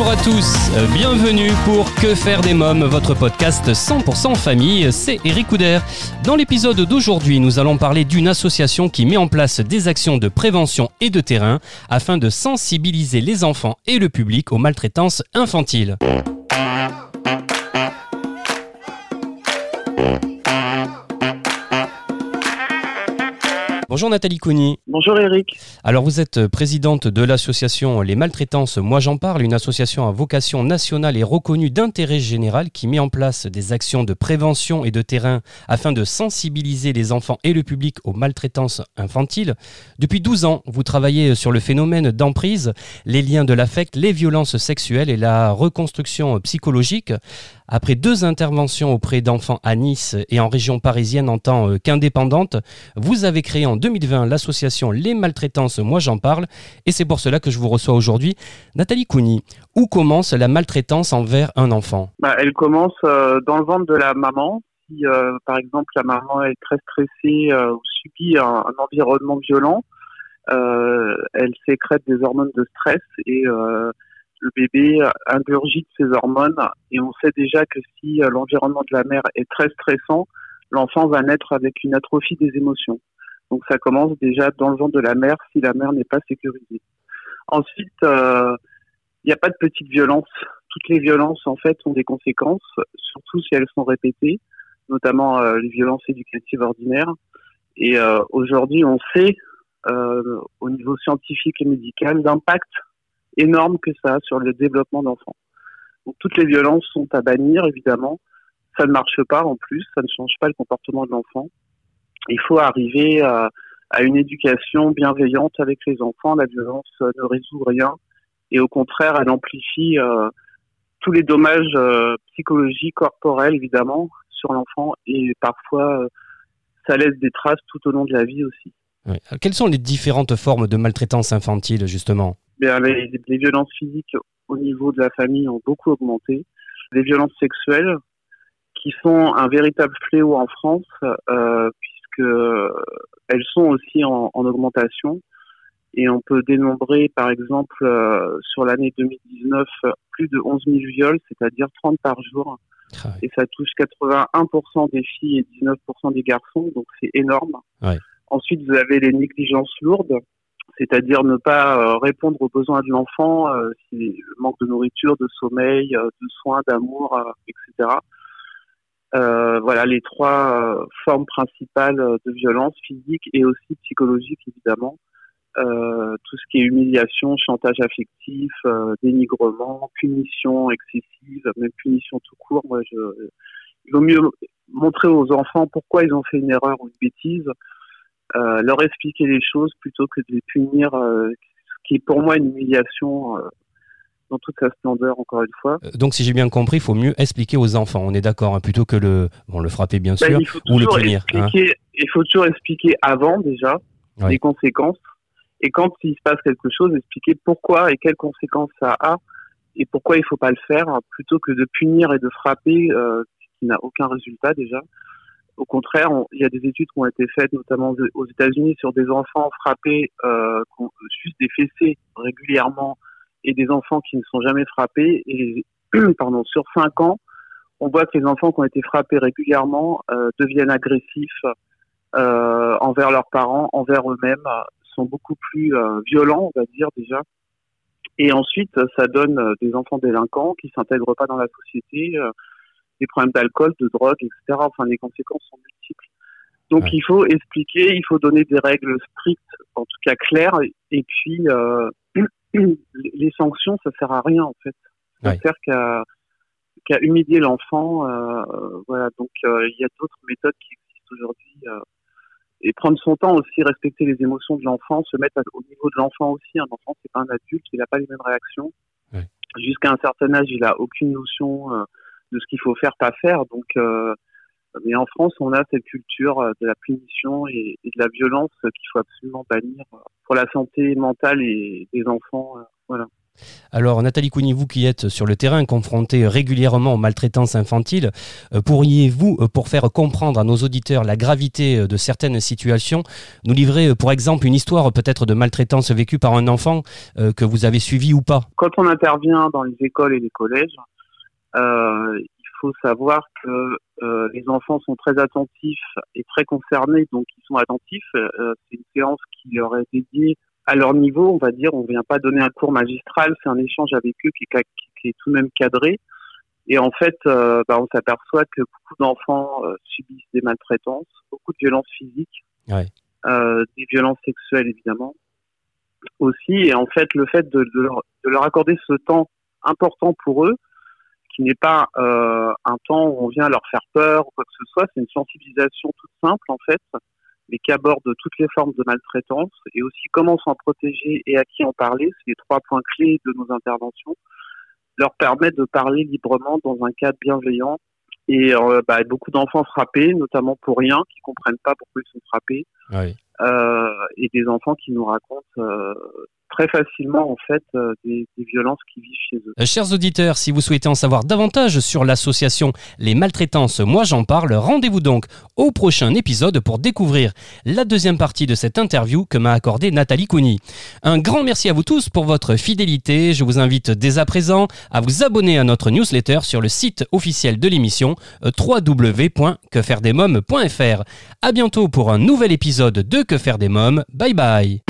Bonjour à tous, bienvenue pour Que faire des mômes, votre podcast 100% famille, c'est Eric Couder. Dans l'épisode d'aujourd'hui, nous allons parler d'une association qui met en place des actions de prévention et de terrain afin de sensibiliser les enfants et le public aux maltraitances infantiles. Bonjour Nathalie Cougny. Bonjour Eric. Alors vous êtes présidente de l'association Les Maltraitances Moi j'en parle, une association à vocation nationale et reconnue d'intérêt général qui met en place des actions de prévention et de terrain afin de sensibiliser les enfants et le public aux maltraitances infantiles. Depuis 12 ans, vous travaillez sur le phénomène d'emprise, les liens de l'affect, les violences sexuelles et la reconstruction psychologique. Après deux interventions auprès d'enfants à Nice et en région parisienne en tant euh, qu'indépendante, vous avez créé en 2020 l'association Les Maltraitances Moi j'en parle et c'est pour cela que je vous reçois aujourd'hui. Nathalie Cougny, où commence la maltraitance envers un enfant? Bah, elle commence euh, dans le ventre de la maman. Si euh, par exemple la maman est très stressée ou subit un, un environnement violent, elle sécrète des hormones de stress et le bébé ingurgite ces hormones. Et on sait déjà que si euh, l'environnement de la mère est très stressant, l'enfant va naître avec une atrophie des émotions. Donc ça commence déjà dans le ventre de la mère si la mère n'est pas sécurisée. Ensuite, euh, il n'y a pas de petite violence. Toutes les violences, en fait, ont des conséquences, surtout si elles sont répétées, notamment euh, les violences éducatives ordinaires. Et euh, aujourd'hui, on sait, euh, au niveau scientifique et médical, l'impact énorme que ça sur le développement d'enfants. Donc, toutes les violences sont à bannir, évidemment. Ça ne marche pas en plus, ça ne change pas le comportement de l'enfant. Il faut arriver à, une éducation bienveillante avec les enfants. La violence euh, ne résout rien et au contraire, elle amplifie euh, tous les dommages euh, psychologiques, corporels évidemment, sur l'enfant et parfois ça laisse des traces tout au long de la vie aussi. Quelles sont les différentes formes de maltraitance infantile justement? Les, les violences physiques au niveau de la famille ont beaucoup augmenté. Les violences sexuelles qui sont un véritable fléau en France euh, puisque elles sont aussi en, en augmentation. Et on peut dénombrer, par exemple, euh, sur l'année 2019, plus de 11 000 viols, c'est-à-dire 30 par jour. Ah oui. Et ça touche 81% des filles et 19% des garçons, donc c'est énorme. Ensuite, vous avez les négligences lourdes, c'est-à-dire ne pas euh, répondre aux besoins de l'enfant, euh, si manque de nourriture, de sommeil, euh, de soins, d'amour, etc. Voilà les trois formes principales de violence physique et aussi psychologique, évidemment tout ce qui est humiliation, chantage affectif, dénigrement, punition excessive, même punition tout court. Moi, il vaut mieux montrer aux enfants pourquoi ils ont fait une erreur ou une bêtise, euh, leur expliquer les choses plutôt que de les punir, euh, ce qui est pour moi une humiliation euh, dans toute sa splendeur, encore une fois. Donc si j'ai bien compris, il faut mieux expliquer aux enfants, on est d'accord, hein, plutôt que le, bon, le frapper bien Ben, sûr, ou le punir. hein. il faut toujours expliquer avant déjà les conséquences. Et quand il se passe quelque chose, expliquer pourquoi et quelles conséquences ça a et pourquoi il faut pas le faire, plutôt que de punir et de frapper, ce qui n'a aucun résultat déjà. Au contraire, on- il y a des études qui ont été faites, notamment aux États-Unis, sur des enfants frappés, euh, qui juste des fessées régulièrement, et des enfants qui ne sont jamais frappés. Et pardon, sur cinq ans, on voit que les enfants qui ont été frappés régulièrement euh, deviennent agressifs euh, envers leurs parents, envers eux-mêmes, sont beaucoup plus euh, violents, on va dire déjà. Et ensuite, ça donne des enfants délinquants qui s'intègrent pas dans la société, des problèmes d'alcool, de drogue, etc. Enfin, les conséquences sont multiples. Donc, Ouais. il faut expliquer, il faut donner des règles strictes, en tout cas claires, et puis euh, les sanctions, ça sert à rien en fait. Ça Ouais. sert qu'à qu'à humilier l'enfant. euh, voilà. Donc, euh, il y a d'autres méthodes qui existent aujourd'hui. euh, et prendre son temps aussi, respecter les émotions de l'enfant, se mettre au niveau de l'enfant aussi. Un enfant, c'est pas un adulte, il n'a pas les mêmes réactions. Ouais. Jusqu'à un certain âge, il a aucune notion euh, de ce qu'il faut faire, pas faire. Donc, euh, Mais en France, on a cette culture de la punition et, de la violence qu'il faut absolument bannir pour la santé mentale et des enfants. Voilà. Alors Nathalie Cougny, vous qui êtes sur le terrain, confrontée régulièrement aux maltraitances infantiles, euh, pourriez-vous, euh, pour faire comprendre à nos auditeurs la gravité euh, de certaines situations, nous livrer pour exemple une histoire peut-être de maltraitance vécue par un enfant que vous avez suivi ou pas? Quand on intervient dans les écoles et les collèges, il faut savoir que les enfants sont très attentifs et très concernés, donc ils sont attentifs. C'est une séance qui leur est dédiée à leur niveau, on va dire. On vient pas donner un cours magistral, c'est un échange avec eux qui, est tout de même cadré. Et en fait, euh, bah, on s'aperçoit que beaucoup d'enfants euh, subissent des maltraitances, beaucoup de violences physiques, euh, des violences sexuelles évidemment aussi. Et en fait, le fait de, leur, accorder ce temps important pour eux, qui n'est pas un temps où on vient leur faire peur ou quoi que ce soit, c'est une sensibilisation toute simple en fait mais qui aborde toutes les formes de maltraitance et aussi comment s'en protéger et à qui en parler. C'est les trois points clés de nos interventions. Leur permettre de parler librement dans un cadre bienveillant. Et euh, bah, beaucoup d'enfants frappés, notamment pour rien, qui comprennent pas pourquoi ils sont frappés. Euh, et des enfants qui nous racontent euh, très facilement en fait euh, des, violences qui vivent chez eux. Euh, chers auditeurs, si vous souhaitez en savoir davantage sur l'association Les Maltraitances, moi j'en parle, rendez-vous donc au prochain épisode pour découvrir la deuxième partie de cette interview que m'a accordée Nathalie Cougny. Un grand merci à vous tous pour votre fidélité. Je vous invite dès à présent à vous abonner à notre newsletter sur le site officiel de l'émission euh, www.quefairedesmoms.fr. À bientôt pour un nouvel épisode de Que faire des mômes. Bye bye.